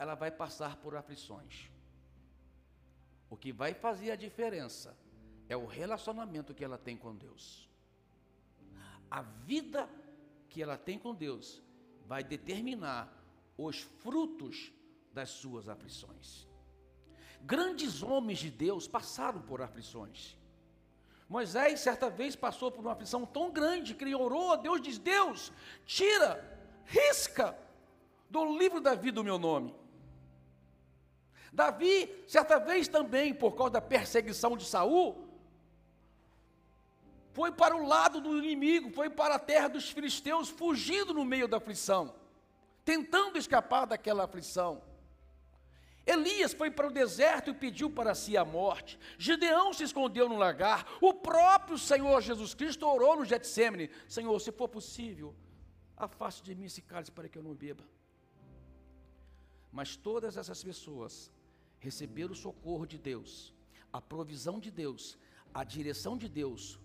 ela vai passar por aflições. O que vai fazer a diferença é o relacionamento que ela tem com Deus. A vida que ela tem com Deus vai determinar os frutos das suas aflições. Grandes homens de Deus passaram por aflições. Moisés, certa vez, passou por uma aflição tão grande que ele orou a Deus, diz: Deus, tira, risca do livro da vida o meu nome. Davi, certa vez também, por causa da perseguição de Saul, foi para o lado do inimigo, foi para a terra dos filisteus, fugindo no meio da aflição, tentando escapar daquela aflição. Elias foi para o deserto e pediu para si a morte. Gideão se escondeu no lagar. O próprio Senhor Jesus Cristo orou no Getsemane: Senhor, se for possível, afaste de mim esse cálice para que eu não beba. Mas todas essas pessoas receberam o socorro de Deus, a provisão de Deus, a direção de Deus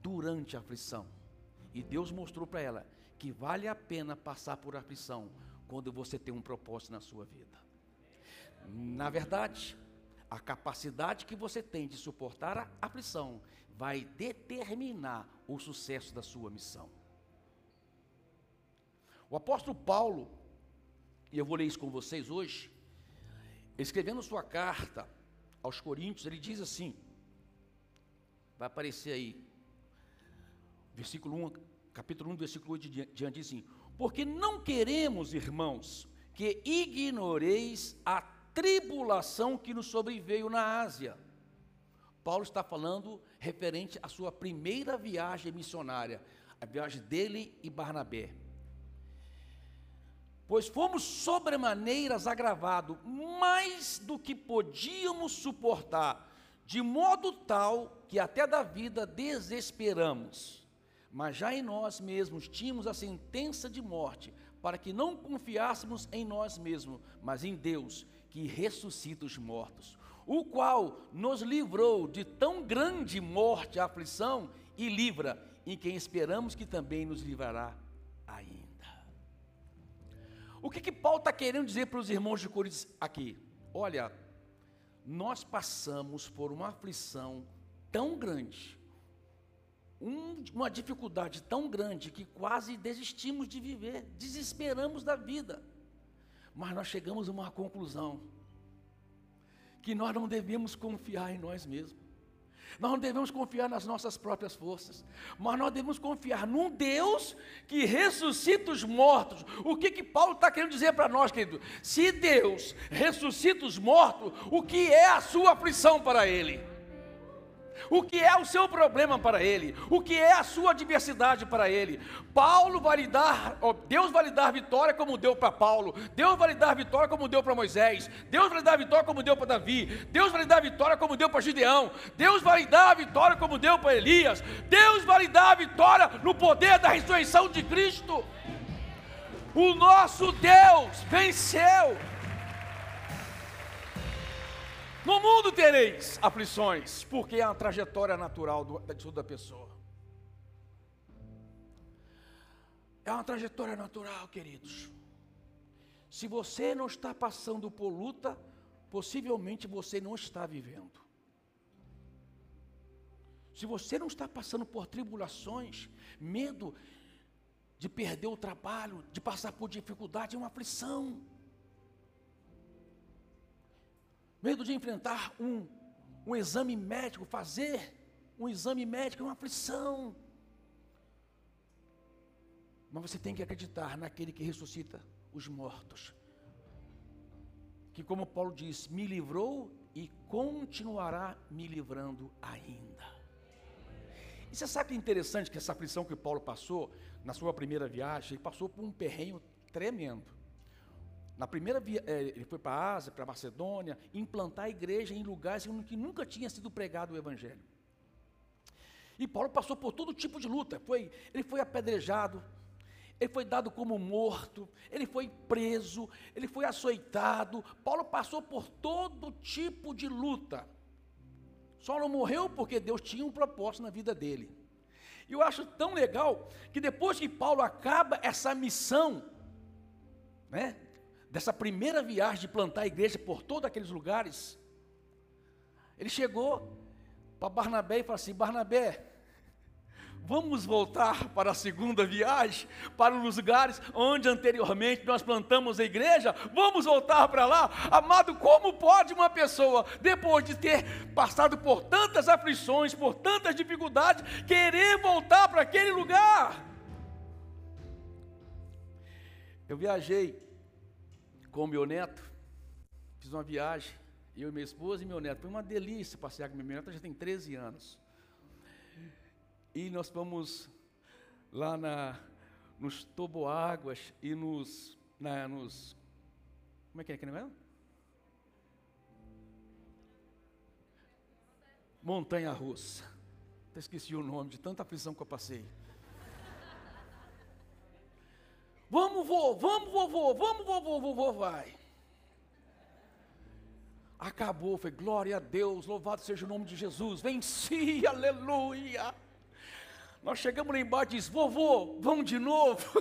durante a aflição. E Deus mostrou para ela que vale a pena passar por aflição quando você tem um propósito na sua vida. Na verdade, a capacidade que você tem de suportar a aflição vai determinar o sucesso da sua missão. O apóstolo Paulo, e eu vou ler isso com vocês hoje, escrevendo sua carta aos Coríntios, ele diz assim: vai aparecer aí, versículo 1, capítulo 1, versículo 8 diante, diz assim: Porque não queremos, irmãos, que ignoreis a tribulação que nos sobreveio na Ásia. Paulo está falando referente à sua primeira viagem missionária, a viagem dele e Barnabé. Pois fomos sobremaneiras agravados, mais do que podíamos suportar, de modo tal que até da vida desesperamos. Mas já em nós mesmos tínhamos a sentença de morte, para que não confiássemos em nós mesmos, mas em Deus, que ressuscita os mortos, o qual nos livrou de tão grande morte, aflição e livra, em quem esperamos que também nos livrará. O que, que Paulo está querendo dizer para os irmãos de Coríntios aqui? Olha, nós passamos por uma aflição tão grande, um, uma dificuldade tão grande que quase desistimos de viver, desesperamos da vida. Mas nós chegamos a uma conclusão: que nós não devemos confiar em nós mesmos. Nós não devemos confiar nas nossas próprias forças, mas nós devemos confiar num Deus que ressuscita os mortos. O que que Paulo está querendo dizer para nós, querido? Se Deus ressuscita os mortos, o que é a sua aflição para Ele? O que é o seu problema para ele, o que é a sua adversidade para ele. Paulo vai lhe dar, Deus vai lhe dar vitória como deu para Paulo, Deus vai lhe dar vitória como deu para Moisés, Deus vai lhe dar vitória como deu para Davi, Deus vai lhe dar vitória como deu para Gideão, Deus vai lhe dar vitória como deu para Elias, Deus vai lhe dar vitória no poder da ressurreição de Cristo. O nosso Deus venceu. No mundo tereis aflições, porque é a trajetória natural de toda pessoa. É uma trajetória natural, queridos. Se você não está passando por luta, possivelmente você não está vivendo. Se você não está passando por tribulações, medo de perder o trabalho, de passar por dificuldade, é uma aflição. Medo de enfrentar um, um exame médico, fazer um exame médico é uma aflição. Mas você tem que acreditar naquele que ressuscita os mortos. Que, como Paulo diz, me livrou e continuará me livrando ainda. E você sabe que é interessante que essa aflição que Paulo passou na sua primeira viagem, ele passou por um perrenho tremendo. Na primeira via, é, ele foi para a Ásia, para a Macedônia, implantar a igreja em lugares em que nunca tinha sido pregado o evangelho. E Paulo passou por todo tipo de luta. Foi, ele foi apedrejado, ele foi dado como morto, ele foi preso, ele foi açoitado. Paulo passou por todo tipo de luta. Só não morreu porque Deus tinha um propósito na vida dele. E eu acho tão legal que depois que Paulo acaba essa missão, né, dessa primeira viagem de plantar a igreja por todos aqueles lugares, ele chegou para Barnabé e falou assim: Barnabé, Vamos voltar para a segunda viagem, para os lugares onde anteriormente nós plantamos a igreja. Vamos voltar para lá. Amado, como pode uma pessoa, depois de ter passado por tantas aflições, por tantas dificuldades, querer voltar para aquele lugar? Eu viajei com meu neto, fiz uma viagem, eu e minha esposa e meu neto. Foi uma delícia passear com meu neto, já tem 13 anos. E nós vamos lá na, nos toboáguas e nos, na, nos. Como é que é que não? Montanha Russa. Até esqueci o nome de tanta aflição que eu passei. Vamos, vô, vamos, vovô, vamos, vovô, vovô, vai. Acabou, foi glória a Deus, louvado seja o nome de Jesus, venci, aleluia. Nós chegamos lá embaixo e diz, vovô, vamos de novo.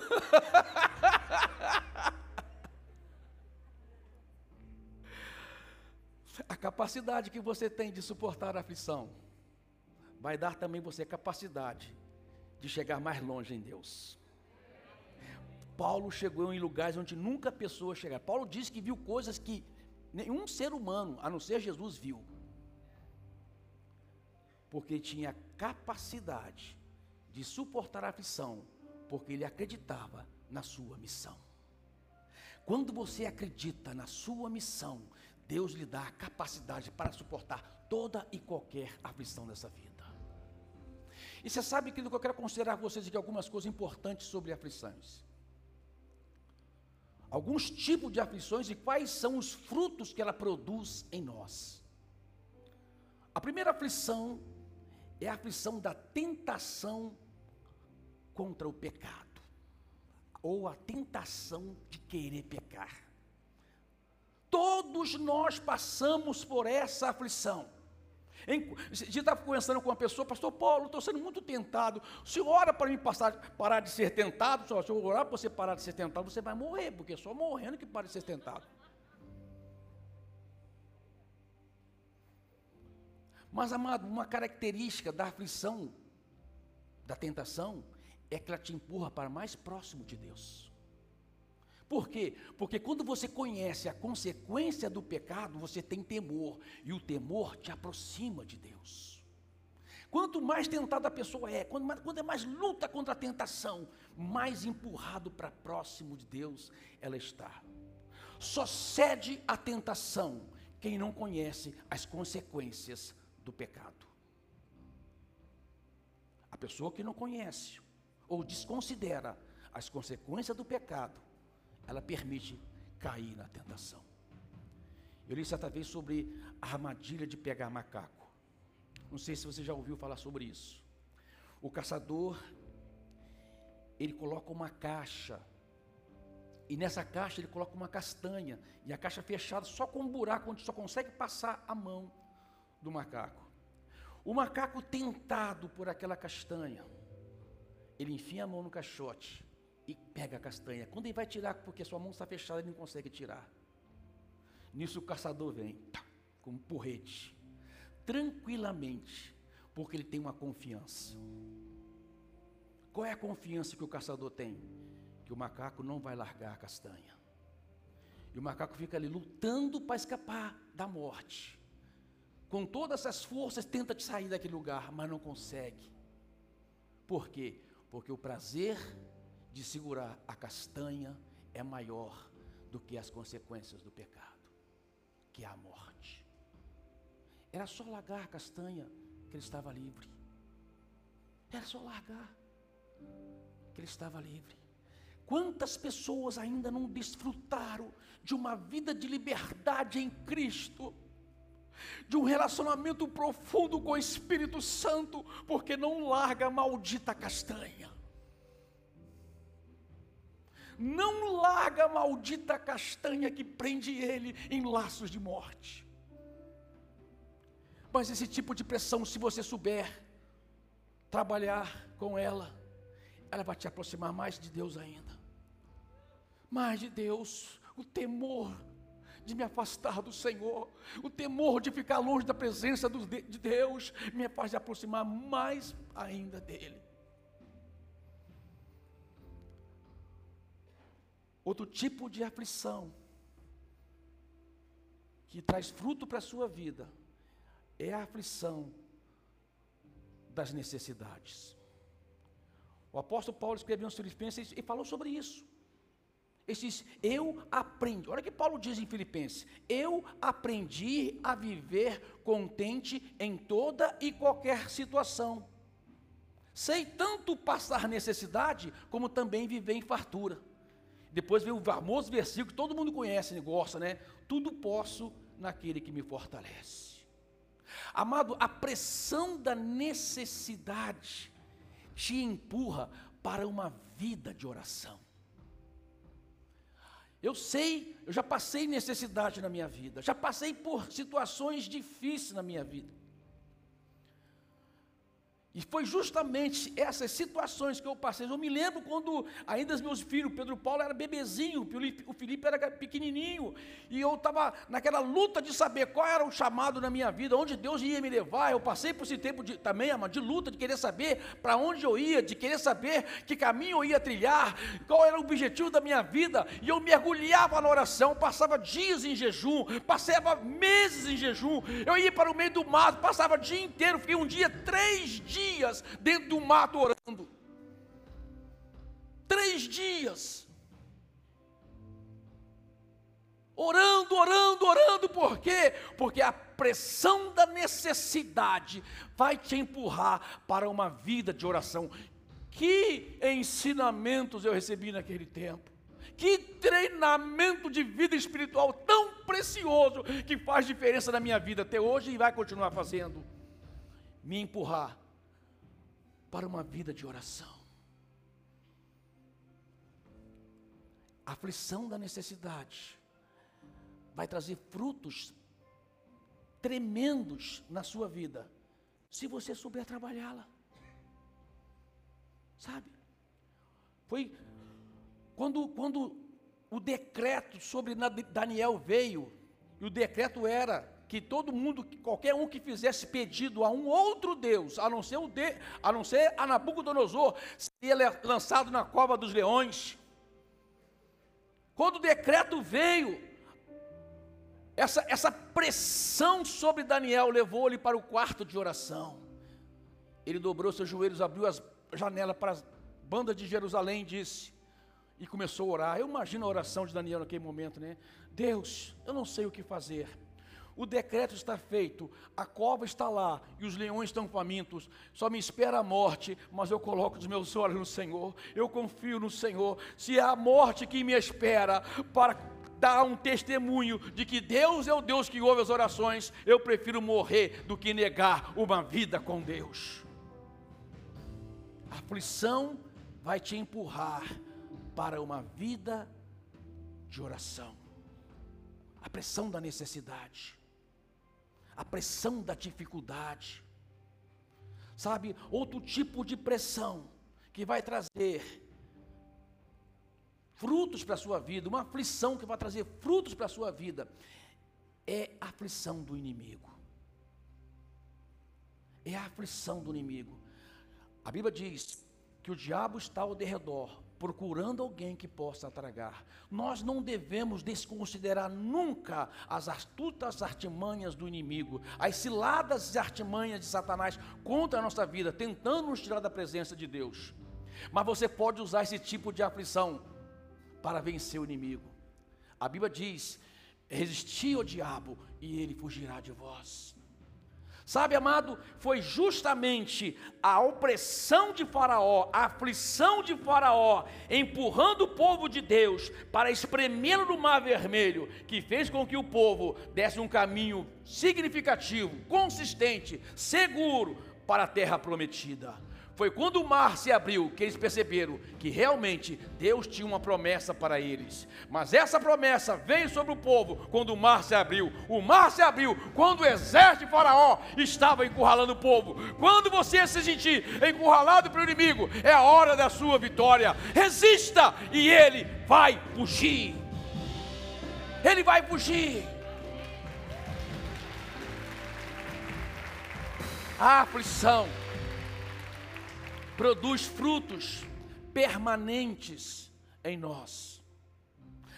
a capacidade que você tem de suportar a aflição vai dar também você a capacidade de chegar mais longe em Deus. Paulo chegou em lugares onde nunca pessoas chegaram. Paulo disse que viu coisas que nenhum ser humano, a não ser Jesus, viu. Porque tinha capacidade de suportar a aflição, porque ele acreditava na sua missão. Quando você acredita na sua missão, Deus lhe dá a capacidade para suportar toda e qualquer aflição dessa vida. E você sabe que eu quero considerar com vocês aqui algumas coisas importantes sobre aflições. Alguns tipos de aflições e quais são os frutos que ela produz em nós. A primeira aflição é a aflição da tentação contra o pecado, ou a tentação de querer pecar. Todos nós passamos por essa aflição. Em, eu estava conversando com uma pessoa, pastor Paulo, estou sendo muito tentado. O senhor ora para mim passar, parar de ser tentado? Se eu orar para você parar de ser tentado, você vai morrer, porque é só morrendo que para de ser tentado. Mas, amado, uma característica da aflição, da tentação, é que ela te empurra para mais próximo de Deus. Por quê? Porque quando você conhece a consequência do pecado, você tem temor, e o temor te aproxima de Deus. Quanto mais tentada a pessoa é, quando, mais, é mais luta contra a tentação, mais empurrado para próximo de Deus ela está. Só cede à tentação quem não conhece as consequências do pecado. A pessoa que não conhece ou desconsidera as consequências do pecado, ela permite cair na tentação. Eu li certa vez sobre a armadilha de pegar macaco. Não sei se você já ouviu falar sobre isso. O caçador, ele coloca uma caixa, e nessa caixa ele coloca uma castanha, e a caixa fechada só com um buraco onde só consegue passar a mão do macaco. O macaco tentado por aquela castanha, ele enfia a mão no caixote e pega a castanha. Quando ele vai tirar, porque sua mão está fechada, ele não consegue tirar. Nisso o caçador vem, tá, com um porrete, tranquilamente, porque ele tem uma confiança. Qual é a confiança que o caçador tem? Que o macaco não vai largar a castanha. E o macaco fica ali lutando para escapar da morte com todas as forças, tenta sair daquele lugar, mas não consegue. Por quê? Porque o prazer de segurar a castanha é maior do que as consequências do pecado, que é a morte. Era só largar a castanha que ele estava livre. Era só largar que ele estava livre. Quantas pessoas ainda não desfrutaram de uma vida de liberdade em Cristo? de um relacionamento profundo com o Espírito Santo, porque não larga a maldita castanha. Não larga a maldita castanha que prende ele em laços de morte. Mas esse tipo de pressão, se você souber trabalhar com ela, ela vai te aproximar mais de Deus ainda. Mais de Deus, o temor de me afastar do Senhor, o temor de ficar longe da presença de Deus, me faz aproximar mais ainda dEle. Outro tipo de aflição que traz fruto para a sua vida é a aflição das necessidades. O apóstolo Paulo escreveu aos Filipenses e falou sobre isso. Ele diz: Eu aprendi. Olha o que Paulo diz em Filipenses: Eu aprendi a viver contente em toda e qualquer situação. Sei tanto passar necessidade, como também viver em fartura. Depois vem o famoso versículo que todo mundo conhece, gosta, né? Tudo posso naquele que me fortalece. Amado, a pressão da necessidade te empurra para uma vida de oração. Eu sei, eu já passei necessidade na minha vida, já passei por situações difíceis na minha vida. E foi justamente essas situações que eu passei. Eu me lembro quando ainda os meus filhos, Pedro Paulo era bebezinho, o Felipe era pequenininho, e eu estava naquela luta de saber qual era o chamado na minha vida, onde Deus ia me levar. Eu passei por esse tempo de, também, de luta, de querer saber para onde eu ia, de querer saber que caminho eu ia trilhar, qual era o objetivo da minha vida, e eu mergulhava na oração, passava dias em jejum, passava meses em jejum, eu ia para o meio do mato, passava o dia inteiro, fiquei um dia, três dias dias dentro do mato orando. Três dias. Orando, orando, orando, por quê? Porque a pressão da necessidade vai te empurrar para uma vida de oração. Que ensinamentos eu recebi naquele tempo. Que treinamento de vida espiritual tão precioso que faz diferença na minha vida até hoje e vai continuar fazendo. Me empurrar para uma vida de oração. A aflição da necessidade vai trazer frutos tremendos na sua vida, se você souber trabalhá-la. Sabe? Foi quando, quando o decreto sobre Daniel veio, e o decreto era que todo mundo, qualquer um que fizesse pedido a um outro Deus, a não ser, o de, a, não ser a Nabucodonosor, seria lançado na cova dos leões. Quando o decreto veio, essa, essa pressão sobre Daniel levou ele para o quarto de oração. Ele dobrou seus joelhos, abriu as janelas para as bandas de Jerusalém e disse, e começou a orar. Eu imagino a oração de Daniel naquele momento, né? Deus, eu não sei o que fazer o decreto está feito, a cova está lá e os leões estão famintos. Só me espera a morte, mas eu coloco os meus olhos no Senhor. Eu confio no Senhor. Se é a morte que me espera para dar um testemunho de que Deus é o Deus que ouve as orações, eu prefiro morrer do que negar uma vida com Deus. A aflição vai te empurrar para uma vida de oração. A pressão da necessidade a pressão da dificuldade. Sabe, outro tipo de pressão que vai trazer frutos para a sua vida, uma aflição que vai trazer frutos para a sua vida, é a aflição do inimigo. É a aflição do inimigo. A Bíblia diz que o diabo está ao derredor, procurando alguém que possa tragar. Nós não devemos desconsiderar nunca as astutas artimanhas do inimigo, as ciladas artimanhas de Satanás contra a nossa vida, tentando nos tirar da presença de Deus. Mas você pode usar esse tipo de aflição para vencer o inimigo. A Bíblia diz: resisti ao diabo e ele fugirá de vós. Sabe, amado, foi justamente a opressão de Faraó, a aflição de Faraó, empurrando o povo de Deus para espremê-lo no Mar Vermelho, que fez com que o povo desse um caminho significativo, consistente, seguro para a terra prometida. Foi quando o mar se abriu que eles perceberam que realmente Deus tinha uma promessa para eles. Mas essa promessa veio sobre o povo quando o mar se abriu. O mar se abriu quando o exército de Faraó estava encurralando o povo. Quando você se sentir encurralado pelo inimigo, é a hora da sua vitória. Resista e ele vai fugir. ele vai fugir. A aflição produz frutos permanentes em nós.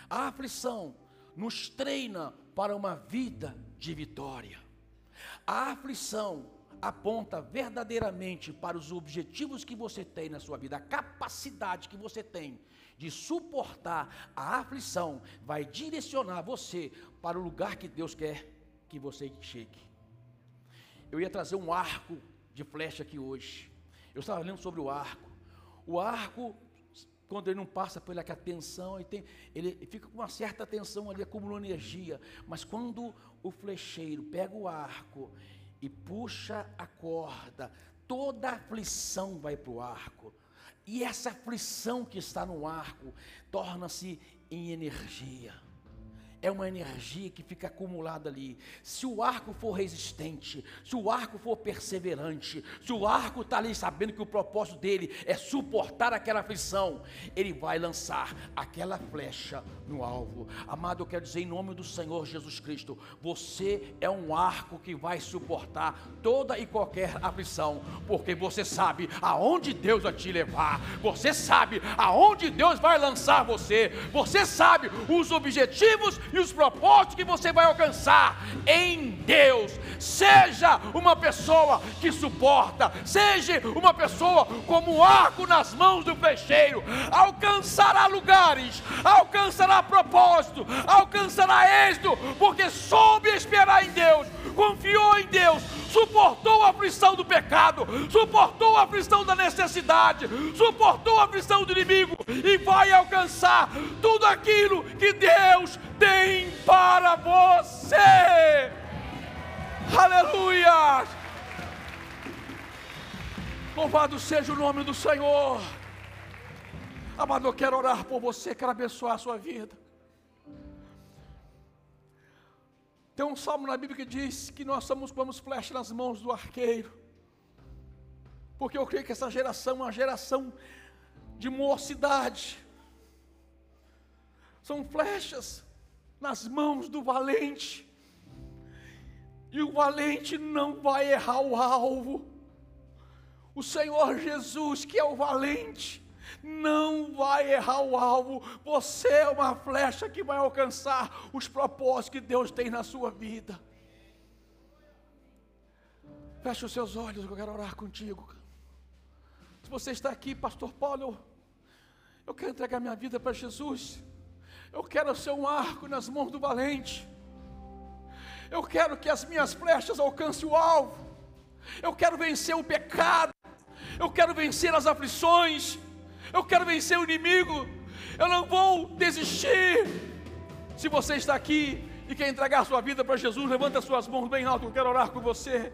A aflição nos treina para uma vida de vitória. A aflição aponta verdadeiramente para os objetivos que você tem na sua vida, a capacidade que você tem de suportar a aflição, vai direcionar você para o lugar que Deus quer que você chegue. Eu ia trazer um arco de flecha aqui hoje. Eu estava lendo sobre o arco. O arco, quando ele não passa pela tensão, ele, tem, ele fica com uma certa tensão ali, acumulando energia. Mas quando o flecheiro pega o arco e puxa a corda, toda a aflição vai para o arco. E essa aflição que está no arco torna-se em energia é uma energia que fica acumulada ali. Se o arco for resistente, se o arco for perseverante, se o arco está ali sabendo que o propósito dele é suportar aquela aflição, ele vai lançar aquela flecha no alvo. Amado, eu quero dizer em nome do Senhor Jesus Cristo: você é um arco que vai suportar toda e qualquer aflição, porque você sabe aonde Deus vai te levar, você sabe aonde Deus vai lançar você, você sabe os objetivos e os propósitos que você vai alcançar em Deus. Seja uma pessoa que suporta, seja uma pessoa como um arco nas mãos do peixeiro, alcançará lugares, alcançará propósito, alcançará êxito, porque soube esperar em Deus, confiou em Deus, suportou a aflição do pecado, suportou a aflição da necessidade, suportou a aflição do inimigo e vai alcançar tudo aquilo que Deus tem para você. Aleluia! Louvado seja o nome do Senhor. Amado, eu quero orar por você, quero abençoar a sua vida. Tem um salmo na Bíblia que diz que nós somos como flechas nas mãos do arqueiro. Porque eu creio que essa geração é uma geração de mocidade. São flechas nas mãos do valente. E o valente não vai errar o alvo. O Senhor Jesus, que é o valente, não vai errar o alvo. Você é uma flecha que vai alcançar os propósitos que Deus tem na sua vida. Feche os seus olhos, eu quero orar contigo. Se você está aqui, Pastor Paulo, eu, quero entregar minha vida para Jesus. Eu quero ser um arco nas mãos do valente. Eu quero que as minhas flechas alcancem o alvo. Eu quero vencer o pecado. Eu quero vencer as aflições eu quero vencer o inimigo, eu não vou desistir. Se você está aqui e quer entregar sua vida para Jesus, levanta suas mãos bem alto, eu quero orar com você.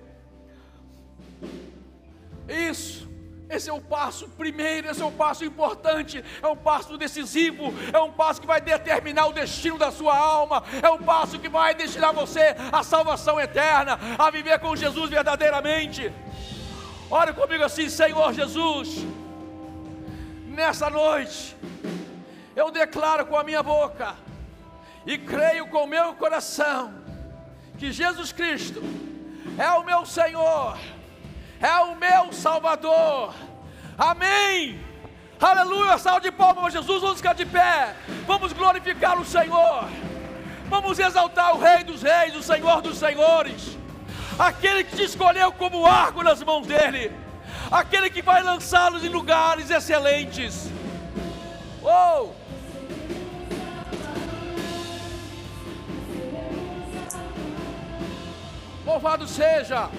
Isso. Esse é o passo primeiro, esse é o passo importante, é um passo decisivo, é um passo que vai determinar o destino da sua alma, é um passo que vai destinar você à salvação eterna, a viver com Jesus verdadeiramente. Ore comigo assim, Senhor Jesus nessa noite, eu declaro com a minha boca e creio com o meu coração que Jesus Cristo é o meu Senhor, é o meu Salvador. Amém. Aleluia, salve de palmas Jesus, vamos ficar de pé, vamos glorificar o Senhor, vamos exaltar o Rei dos Reis, o Senhor dos Senhores, aquele que te escolheu como arco nas mãos dEle aquele que vai lançá-los em lugares excelentes. Oh! Louvado seja